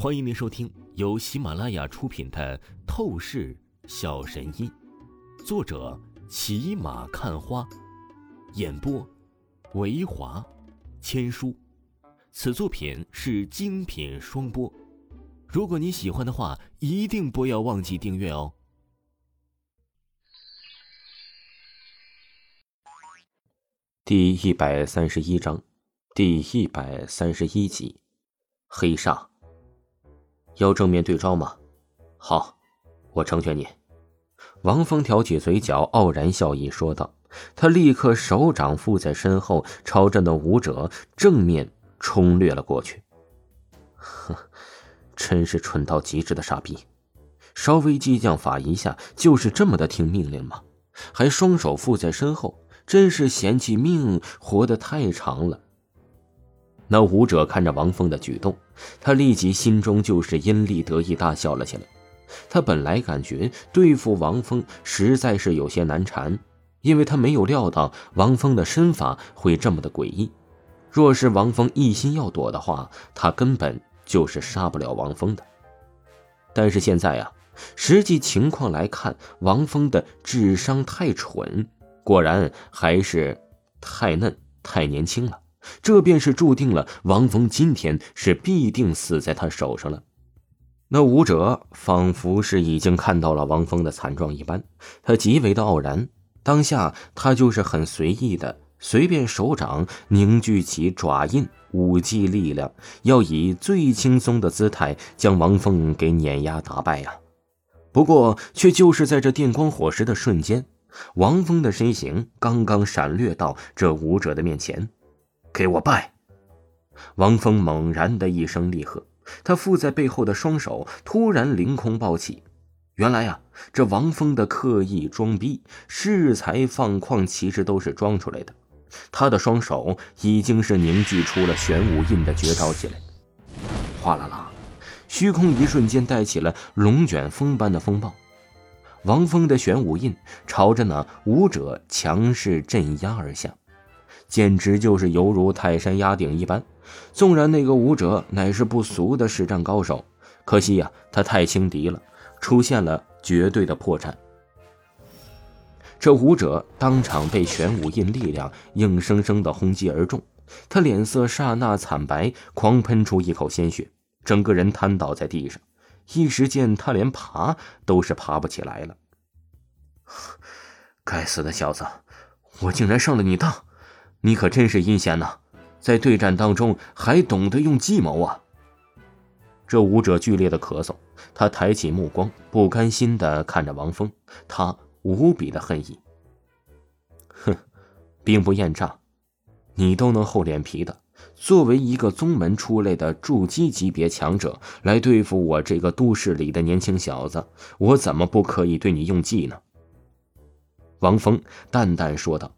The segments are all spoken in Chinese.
欢迎您收听由喜马拉雅出品的《透视小神医》，作者骑马看花，演播维华千书。此作品是精品双播。如果你喜欢的话，一定不要忘记订阅哦。第一百三十一章，第一百三十一集，黑煞。要正面对招吗？好，我成全你。王峰挑起嘴角，傲然笑意说道。他立刻手掌附在身后，朝着那武者正面冲掠了过去。哼，真是蠢到极致的傻逼！稍微激将法一下，就是这么的听命令吗？还双手附在身后，真是嫌弃命活得太长了。那武者看着王峰的举动，他立即心中就是阴厉得意，大笑了起来。他本来感觉对付王峰实在是有些难缠，因为他没有料到王峰的身法会这么的诡异。若是王峰一心要躲的话，他根本就是杀不了王峰的。但是现在呀，实际情况来看，王峰的智商太蠢，果然还是太嫩、太年轻了。这便是注定了，王峰今天是必定死在他手上了。那武者仿佛是已经看到了王峰的惨状一般，他极为的傲然。当下他就是很随意的，随便手掌凝聚起爪印，武技力量，要以最轻松的姿态将王峰给碾压打败呀。不过，却就是在这电光火石的瞬间，王峰的身形刚刚闪掠到这武者的面前。给我拜！王峰猛然的一声厉喝，他附在背后的双手突然凌空抱起。原来呀，这王峰的刻意装逼、恃才放旷，其实都是装出来的。他的双手已经是凝聚出了玄武印的绝招起来。哗啦啦，虚空一瞬间带起了龙卷风般的风暴。王峰的玄武印朝着那武者强势镇压而下。简直就是犹如泰山压顶一般。纵然那个武者乃是不俗的实战高手，可惜呀，他太轻敌了，出现了绝对的破绽。这武者当场被玄武印力量硬生生的轰击而中，他脸色刹那惨白，狂喷出一口鲜血，整个人瘫倒在地上。一时间，他连爬都是爬不起来了。该死的小子，我竟然上了你当！你可真是阴险呐，在对战当中还懂得用计谋啊！这武者剧烈的咳嗽，他抬起目光，不甘心的看着王峰，他无比的恨意。哼，兵不厌诈，你都能厚脸皮的，作为一个宗门出来的筑基级别强者来对付我这个都市里的年轻小子，我怎么不可以对你用计呢？王峰淡淡说道。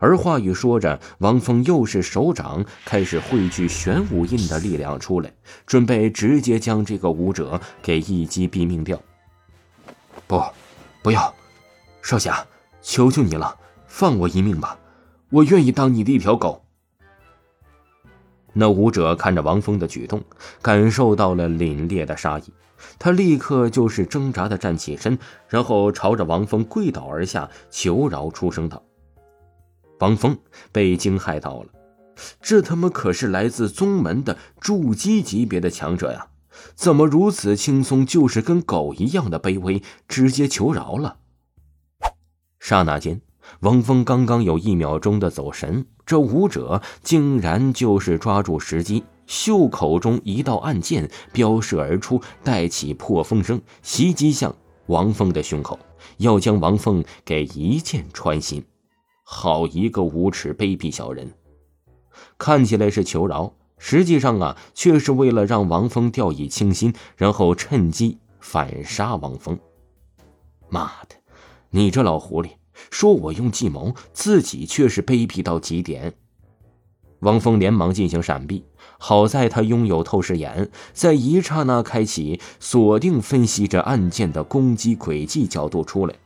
而话语说着，王峰又是手掌开始汇聚玄武印的力量出来，准备直接将这个武者给一击毙命掉。不，不要，少侠，求求你了，放我一命吧，我愿意当你的一条狗。那武者看着王峰的举动，感受到了凛冽的杀意，他立刻就是挣扎的站起身，然后朝着王峰跪倒而下，求饶出声道。王峰被惊骇到了，这他妈可是来自宗门的筑基级别的强者呀，怎么如此轻松，就是跟狗一样的卑微，直接求饶了？刹那间，王峰刚刚有一秒钟的走神，这武者竟然就是抓住时机，袖口中一道暗箭飙射而出，带起破风声，袭击向王峰的胸口，要将王峰给一箭穿心。好一个无耻卑鄙小人！看起来是求饶，实际上啊，却是为了让王峰掉以轻心，然后趁机反杀王峰。妈的，你这老狐狸，说我用计谋，自己却是卑鄙到极点。王峰连忙进行闪避，好在他拥有透视眼，在一刹那开启锁定，分析着案件的攻击轨迹角度出来。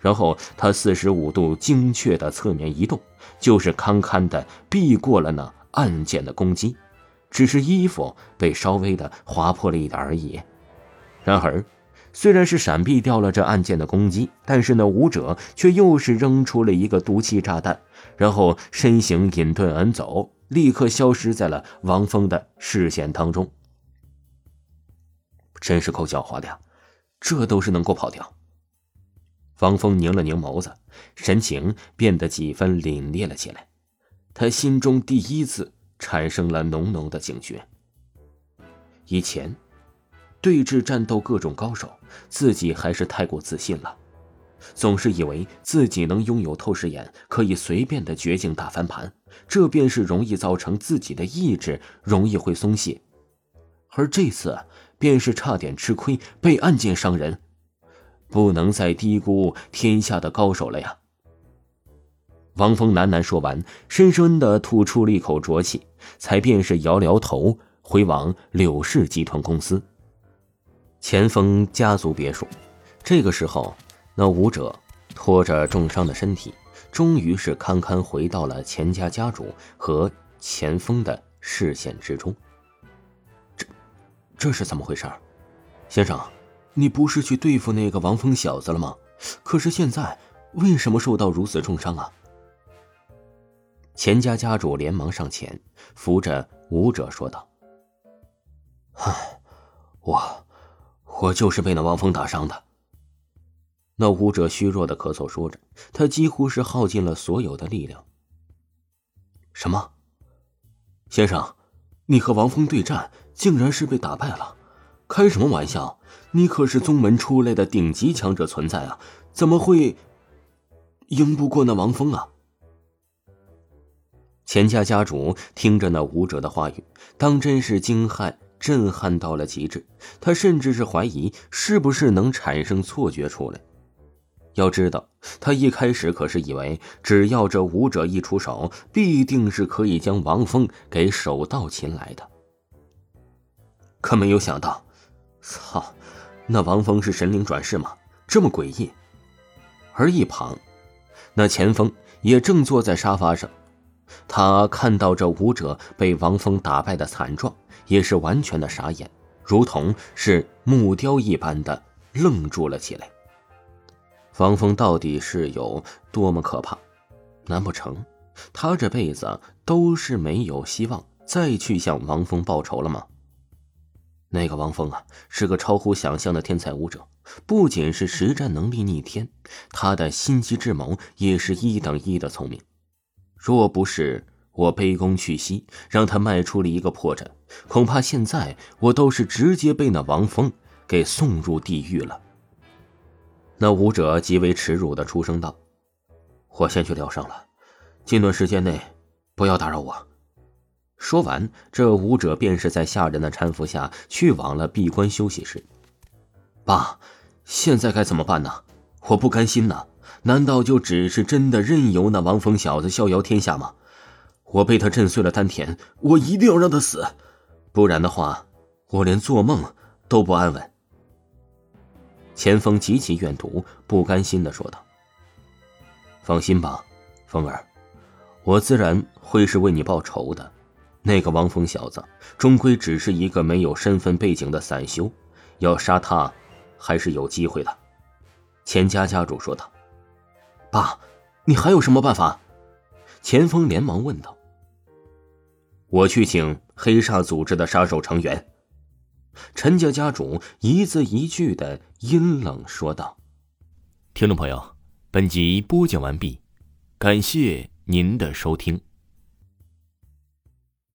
然后他四十五度精确的侧面移动，就是堪堪的避过了那暗箭的攻击，只是衣服被稍微的划破了一点而已。然而，虽然是闪避掉了这暗箭的攻击，但是那武者却又是扔出了一个毒气炸弹，然后身形隐遁而走，立刻消失在了王峰的视线当中。真是够狡猾的呀，这都是能够跑掉。方峰拧了拧眸子，神情变得几分凛冽了起来。他心中第一次产生了浓浓的警觉。以前。对峙战斗各种高手，自己还是太过自信了，总是以为自己能拥有透视眼，可以随便的绝境大翻盘，这便是容易造成自己的意志容易会松懈，而这次便是差点吃亏，被暗箭伤人，不能再低估天下的高手了呀！王峰喃喃说完，深深的吐出了一口浊气，才便是摇摇头，回往柳氏集团公司。钱锋家族别墅，这个时候，那武者拖着重伤的身体，终于是堪堪回到了钱家家主和钱锋的视线之中。这，这是怎么回事？先生，你不是去对付那个王峰小子了吗？可是现在为什么受到如此重伤啊？钱家家主连忙上前扶着武者说道：“，我……”我就是被那王峰打伤的。那武者虚弱的咳嗽说着，他几乎是耗尽了所有的力量。什么？先生，你和王峰对战，竟然是被打败了？开什么玩笑！你可是宗门出来的顶级强者存在啊，怎么会赢不过那王峰啊？钱家家主听着那武者的话语，当真是惊骇。震撼到了极致，他甚至是怀疑是不是能产生错觉出来。要知道，他一开始可是以为只要这武者一出手，必定是可以将王峰给手到擒来的。可没有想到，操，那王峰是神灵转世吗？这么诡异。而一旁，那钱锋也正坐在沙发上，他看到这武者被王峰打败的惨状。也是完全的傻眼，如同是木雕一般的愣住了起来。王峰到底是有多么可怕？难不成他这辈子都是没有希望再去向王峰报仇了吗？那个王峰啊，是个超乎想象的天才武者，不仅是实战能力逆天，他的心机智谋也是一等一的聪明。若不是……我卑躬屈膝，让他迈出了一个破绽，恐怕现在我都是直接被那王峰给送入地狱了。那武者极为耻辱的出声道：“我先去疗伤了，近段时间内不要打扰我。”说完，这武者便是在下人的搀扶下去往了闭关休息室。爸，现在该怎么办呢？我不甘心呐！难道就只是真的任由那王峰小子逍遥天下吗？我被他震碎了丹田，我一定要让他死，不然的话，我连做梦都不安稳。钱锋极其怨毒，不甘心的说道：“放心吧，风儿，我自然会是为你报仇的。那个王峰小子，终归只是一个没有身份背景的散修，要杀他，还是有机会的。”钱家家主说道：“爸，你还有什么办法？”钱锋连忙问道。我去请黑煞组织的杀手成员。陈家家主一字一句的阴冷说道：“听众朋友，本集播讲完毕，感谢您的收听。”